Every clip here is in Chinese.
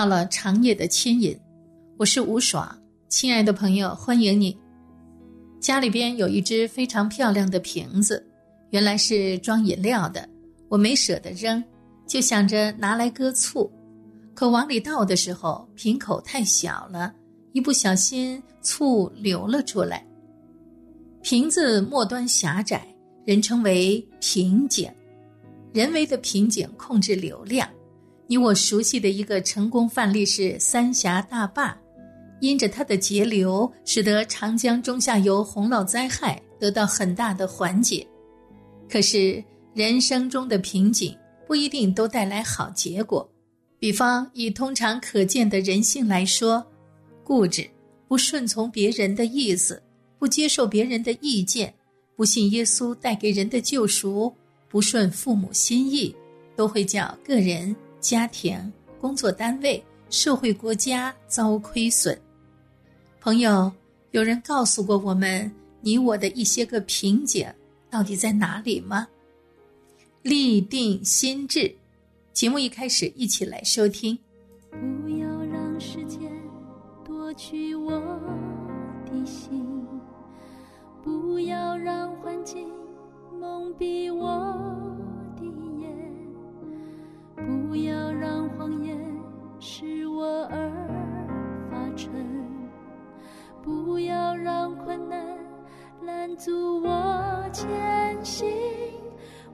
到了长夜的牵引，我是吴爽，亲爱的朋友，欢迎你。家里边有一只非常漂亮的瓶子，原来是装饮料的，我没舍得扔，就想着拿来搁醋，可往里倒的时候，瓶口太小了，一不小心醋流了出来。瓶子末端狭窄，人称为瓶颈，人为的瓶颈控制流量。你我熟悉的一个成功范例是三峡大坝，因着它的节流，使得长江中下游洪涝灾害得到很大的缓解。可是人生中的瓶颈不一定都带来好结果，比方以通常可见的人性来说，固执、不顺从别人的意思、不接受别人的意见、不信耶稣带给人的救赎、不顺父母心意，都会叫个人。家庭、工作单位、社会、国家遭亏损。朋友，有人告诉过我们，你我的一些个瓶颈到底在哪里吗？立定心智，节目一开始，一起来收听。不要让时间夺去我的心，不要让环境蒙蔽我。不要让谎言使我而发沉，不要让困难拦阻我前行。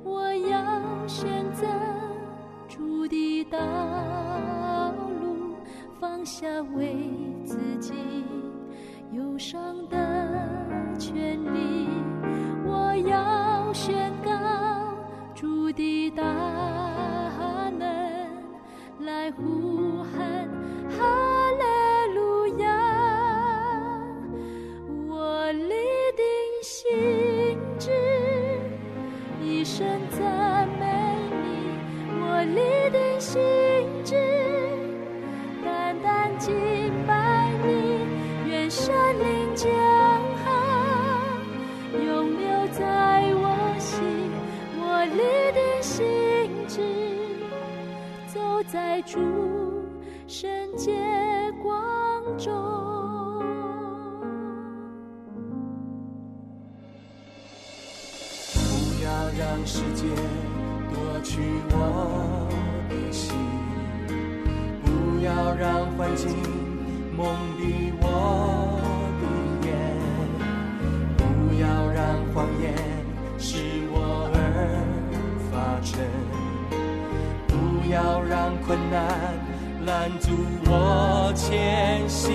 我要选择主的道路，放下为自己忧伤的权利。我要宣告主的道。在乎让困难拦阻我前行，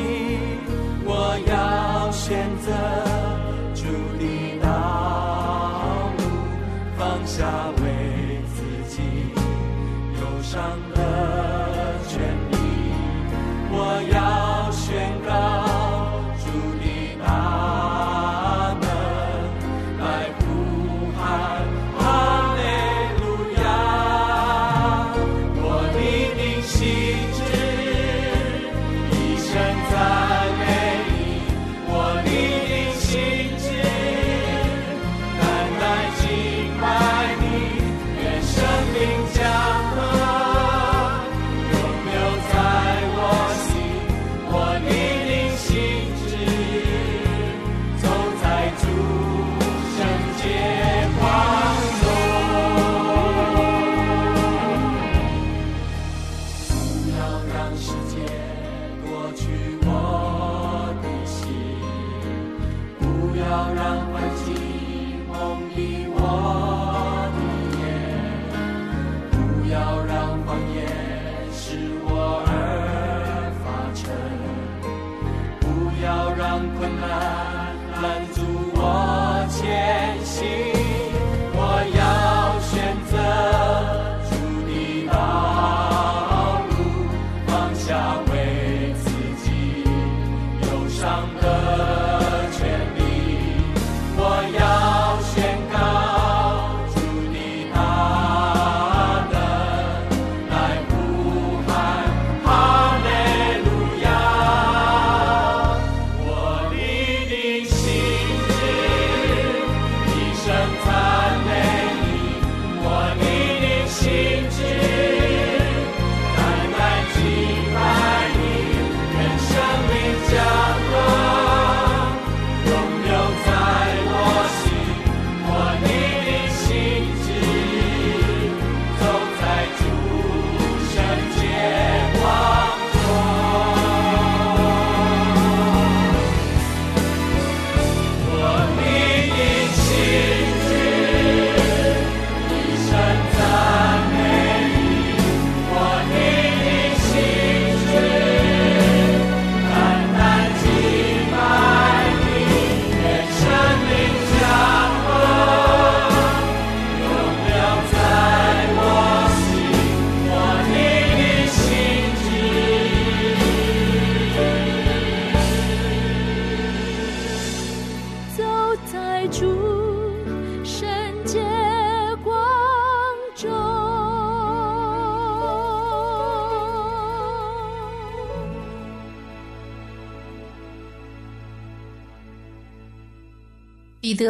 我要选择主的道路，方向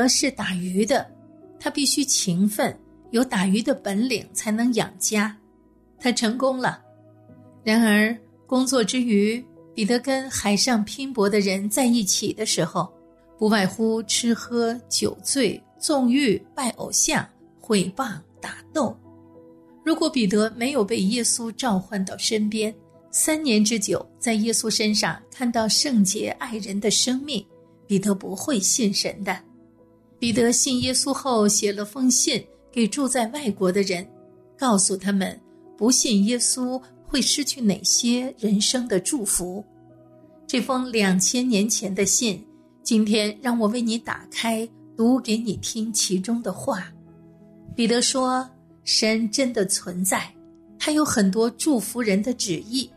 是打鱼的，他必须勤奋，有打鱼的本领才能养家。他成功了。然而，工作之余，彼得跟海上拼搏的人在一起的时候，不外乎吃喝酒醉、纵欲、拜偶像、毁谤、打斗。如果彼得没有被耶稣召唤到身边，三年之久，在耶稣身上看到圣洁爱人的生命，彼得不会信神的。彼得信耶稣后，写了封信给住在外国的人，告诉他们不信耶稣会失去哪些人生的祝福。这封两千年前的信，今天让我为你打开，读给你听其中的话。彼得说：“神真的存在，他有很多祝福人的旨意。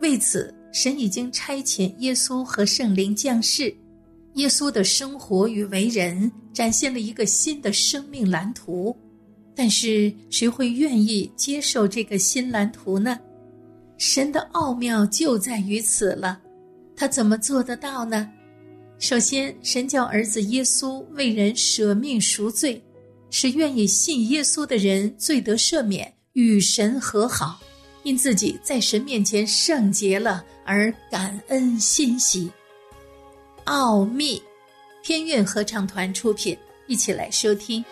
为此，神已经差遣耶稣和圣灵降世。耶稣的生活与为人展现了一个新的生命蓝图。但是，谁会愿意接受这个新蓝图呢？神的奥妙就在于此了。他怎么做得到呢？首先，神叫儿子耶稣为人舍命赎罪。使愿意信耶稣的人罪得赦免，与神和好，因自己在神面前圣洁了而感恩欣喜。奥秘，天韵合唱团出品，一起来收听。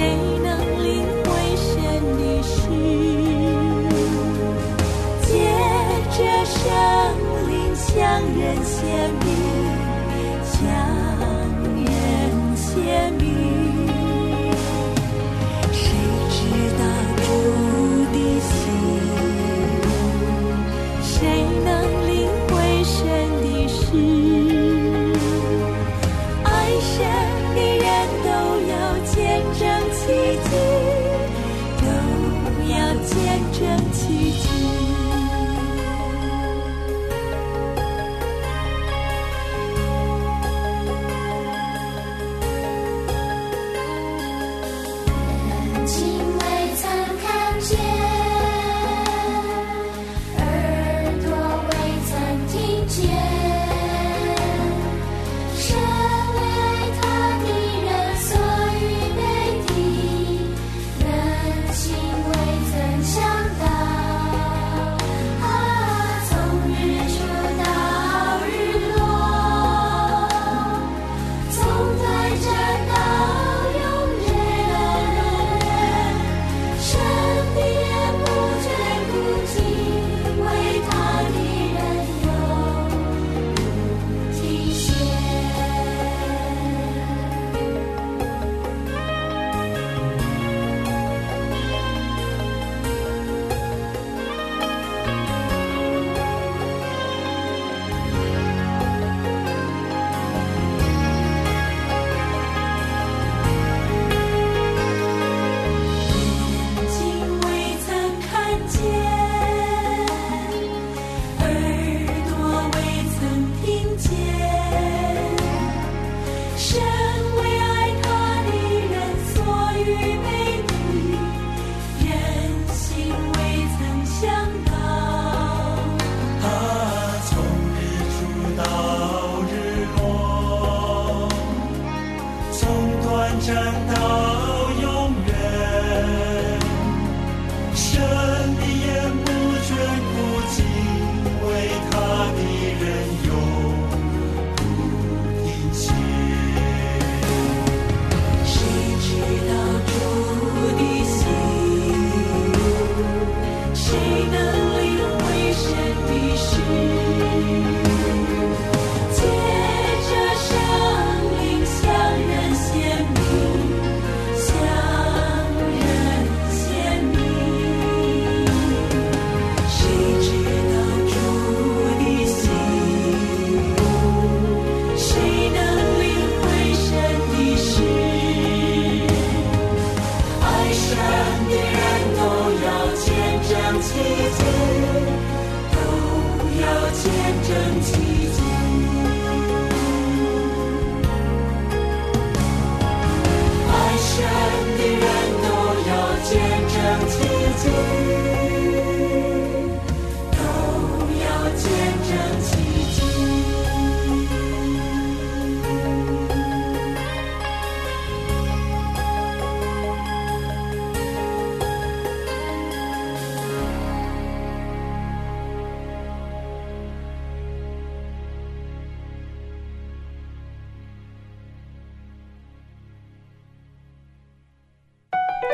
谁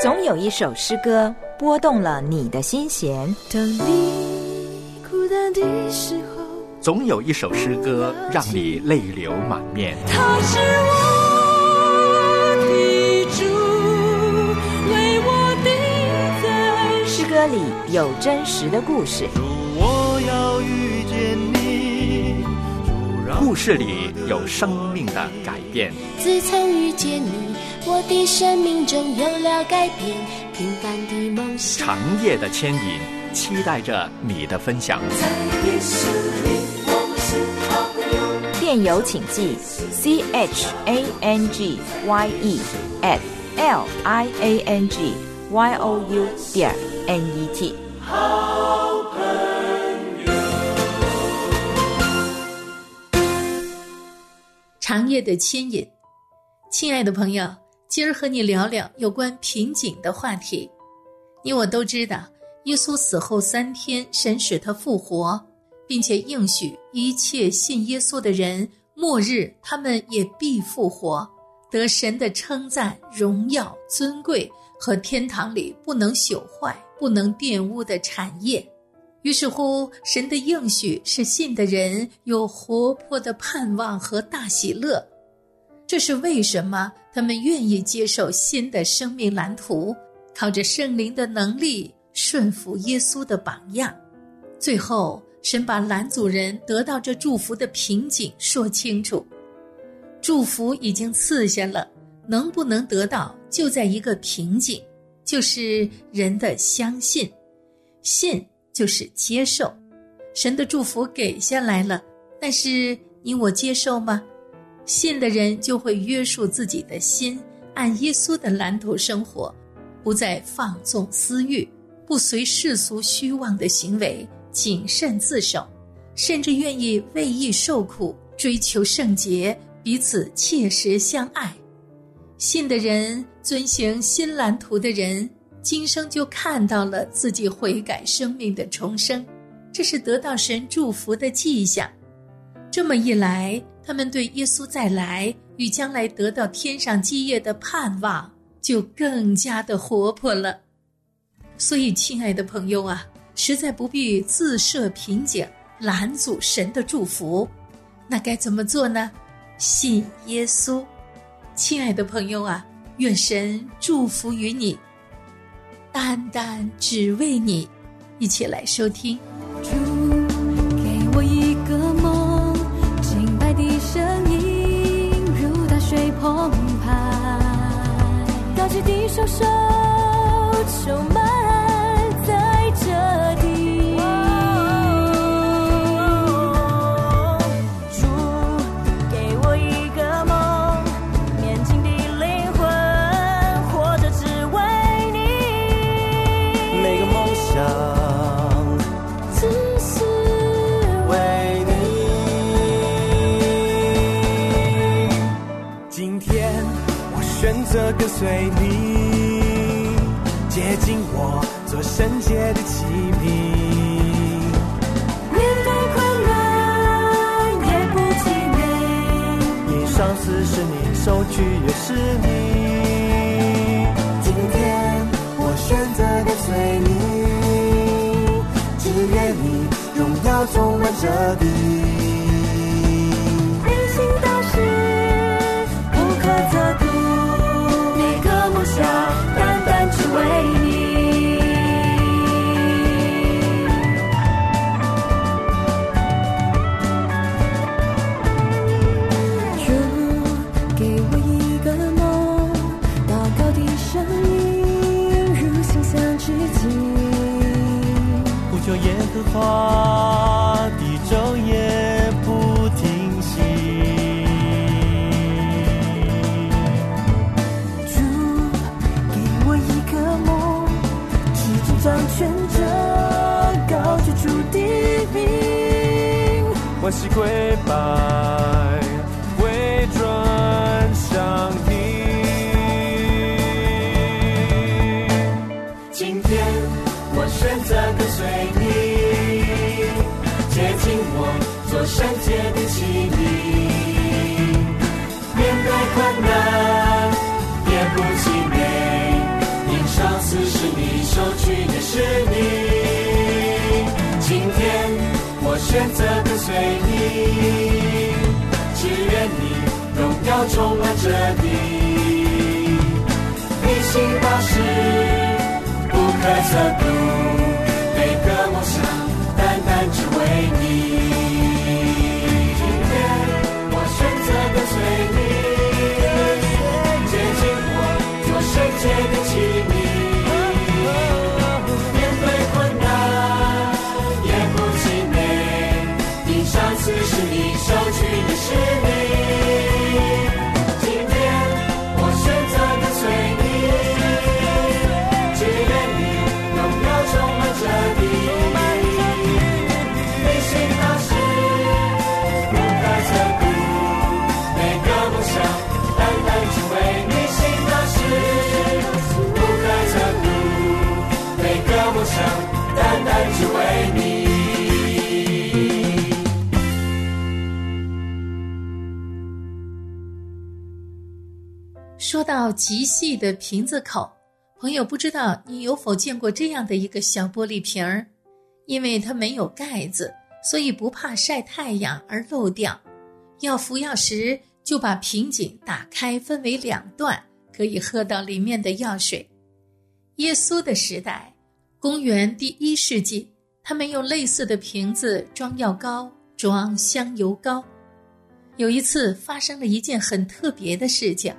总有一首诗歌拨动了你的心弦，当你孤单的时候，总有一首诗歌让你泪流满面。他是我的主，为我定在诗歌里有真实的故事，我要遇见你，故事里有生命的改变，自从遇见你，我的生命中有了改变。平凡的梦想，长夜的牵引，期待着你的分享。在耶稣里，我是好朋友。电邮请寄 c h a n g y e at l i a n g y o u 点 n e t。长夜的牵引，亲爱的朋友，今儿和你聊聊有关瓶颈的话题。你我都知道，耶稣死后三天，神使他复活，并且应许一切信耶稣的人，末日他们也必复活，得神的称赞、荣耀、尊贵和天堂里不能朽坏、不能玷污的产业。于是乎，神的应许是信的人有活泼的盼望和大喜乐。这是为什么他们愿意接受新的生命蓝图，靠着圣灵的能力顺服耶稣的榜样。最后，神把蓝族人得到这祝福的瓶颈说清楚。祝福已经赐下了，能不能得到，就在一个瓶颈，就是人的相信。信就是接受，神的祝福给下来了，但是你我接受吗？信的人就会约束自己的心，按耶稣的蓝图生活，不再放纵私欲，不随世俗虚妄的行为，谨慎自守，甚至愿意为义受苦，追求圣洁，彼此切实相爱。信的人遵行新蓝图的人，今生就看到了自己悔改生命的重生，这是得到神祝福的迹象。这么一来，他们对耶稣再来与将来得到天上基业的盼望就更加的活泼了。所以，亲爱的朋友啊，实在不必自设瓶颈，拦阻神的祝福。那该怎么做呢？信耶稣，亲爱的朋友啊，愿神祝福于你。单单只为你，一起来收听。双手充满在这地。主给我一个梦，年轻的灵魂活着只为你。每个梦想只是为你。今天我选择跟随你，圣洁的器皿。面对困难也不气馁，一双四是你，手举也是你。今天我选择跟随你，只愿你荣耀充满这地。选择，高举主的名。欢喜跪拜，为转向你。今天我选择跟随你，接近我，做圣洁的器皿。面对困难，也不气馁，因上司是你，收取是你。今天我选择跟随你，只愿你荣耀充满这地。你心大事不可测度，到极细的瓶子口，朋友不知道你有否见过这样的一个小玻璃瓶儿，因为它没有盖子，所以不怕晒太阳而漏掉。要服药时就把瓶颈打开，分为两段，可以喝到里面的药水。耶稣的时代，公元第一世纪，他们用类似的瓶子装药膏、装香油膏。有一次发生了一件很特别的事情。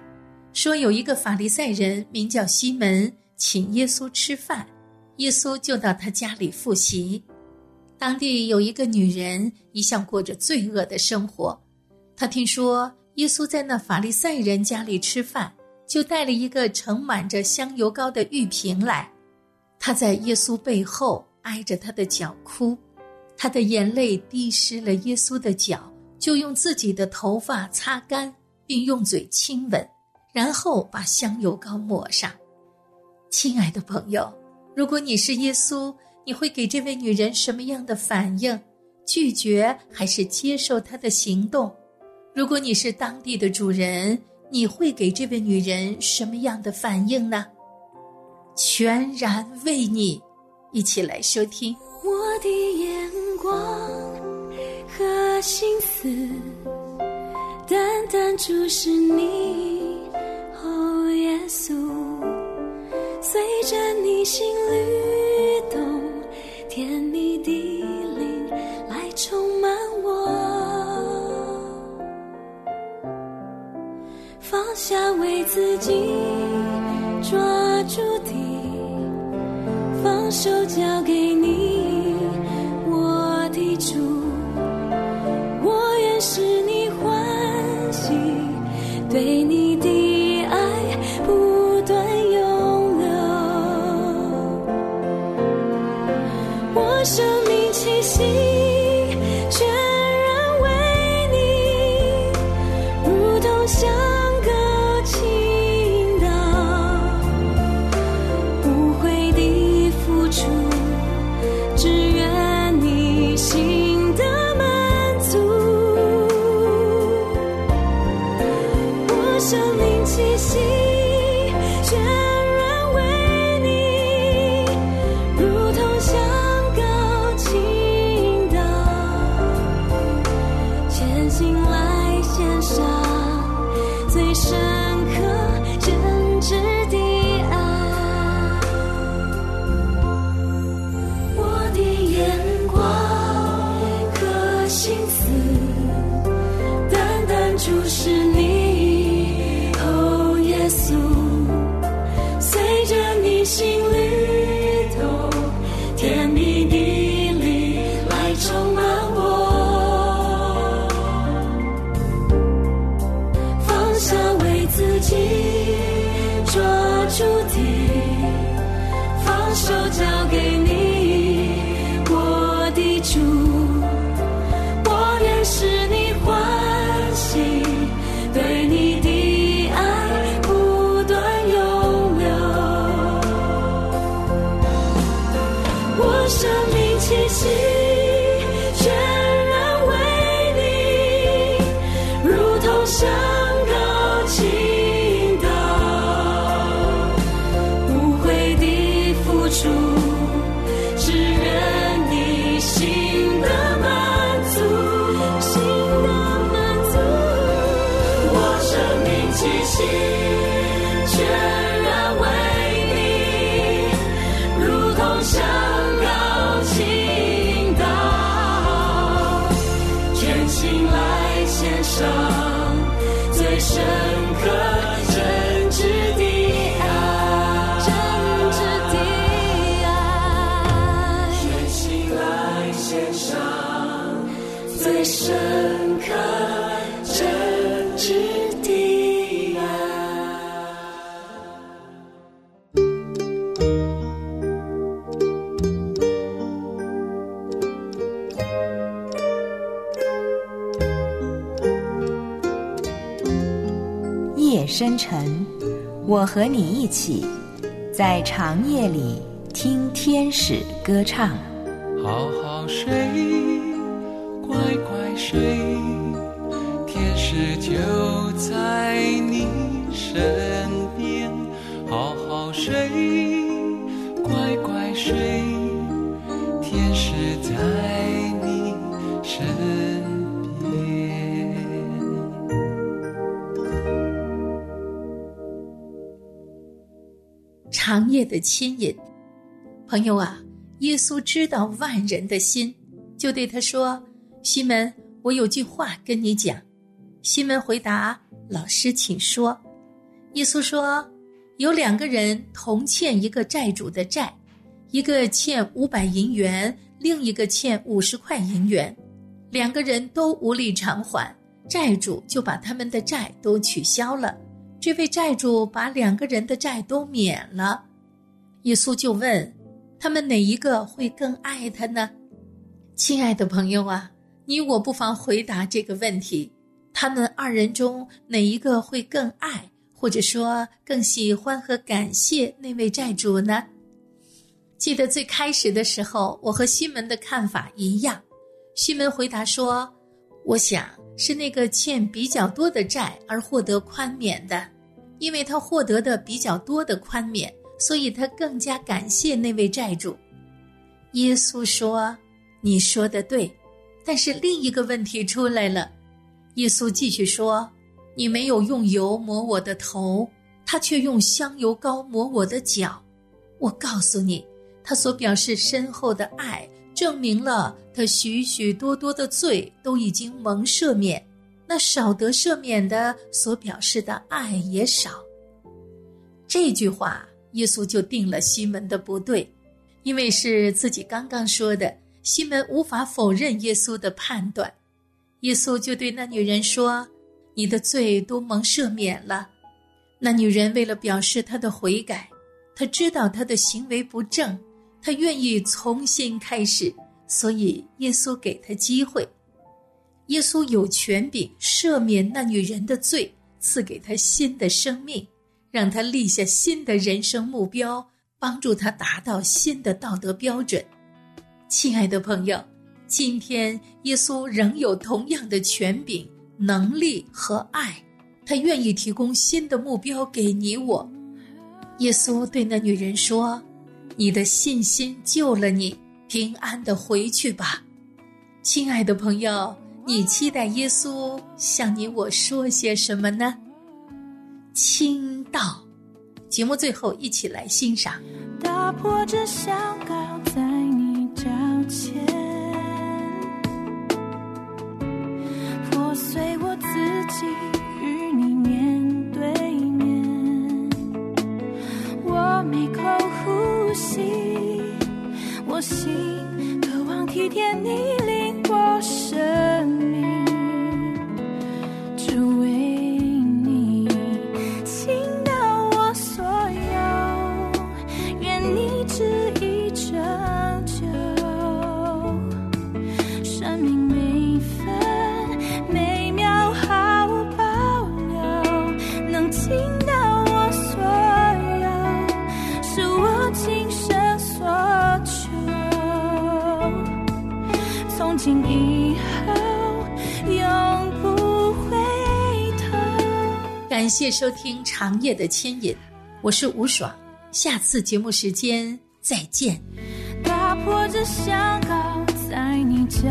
说有一个法利赛人名叫西门，请耶稣吃饭，耶稣就到他家里复习。当地有一个女人，一向过着罪恶的生活。她听说耶稣在那法利赛人家里吃饭，就带了一个盛满着香油膏的玉瓶来。她在耶稣背后挨着他的脚哭，她的眼泪滴湿了耶稣的脚，就用自己的头发擦干，并用嘴亲吻。然后把香油膏抹上。亲爱的朋友，如果你是耶稣，你会给这位女人什么样的反应？拒绝还是接受她的行动？如果你是当地的主人，你会给这位女人什么样的反应呢？全然为你，一起来收听。我的眼光和心思，单单注视你，稣，随着你心律动，甜蜜的灵来充满我，放下为自己抓住的。放手交给你，我的主，我愿使你欢喜，对你夜深沉，我和你一起在长夜里听天使歌唱。好好睡，乖乖睡，天使就在你身边。好好睡，行业的牵引。朋友啊，耶稣知道万人的心，就对他说：“西门，我有句话跟你讲。”西门回答：“老师，请说。”耶稣说：“有两个人同欠一个债主的债，一个欠五百银元，另一个欠五十块银元，两个人都无力偿还，债主就把他们的债都取消了。这位债主把两个人的债都免了。耶稣就问他们哪一个会更爱他呢？亲爱的朋友啊，你我不妨回答这个问题：他们二人中哪一个会更爱，或者说更喜欢和感谢那位债主呢？记得最开始的时候，我和西门的看法一样。西门回答说：“我想是那个欠比较多的债而获得宽免的，因为他获得的比较多的宽免，所以他更加感谢那位债主。”耶稣说：“你说的对，但是另一个问题出来了。”耶稣继续说：“你没有用油抹我的头，他却用香油膏抹我的脚。我告诉你，他所表示深厚的爱，证明了他许许多多的罪都已经蒙赦免。那少得赦免的，所表示的爱也少。”这句话，耶稣就定了西门的不对，因为是自己刚刚说的，西门无法否认耶稣的判断。耶稣就对那女人说：“你的罪都蒙赦免了。”那女人为了表示她的悔改，她知道她的行为不正，她愿意重新开始，所以耶稣给她机会。耶稣有权柄赦免那女人的罪，赐给她新的生命，让他立下新的人生目标，帮助他达到新的道德标准。亲爱的朋友，今天耶稣仍有同样的权柄、能力和爱，他愿意提供新的目标给你我。耶稣对那女人说：“你的信心救了你，平安的回去吧。”亲爱的朋友，你期待耶稣向你我说些什么呢？亲倒。节目最后一起来欣赏。打破这香膏在你脚前，破碎我自己，与你面对面。我每口呼吸，我心心，渴望体贴你收听《长夜的牵引》，我是吴爽，下次节目时间再见。打破这香膏，在你脚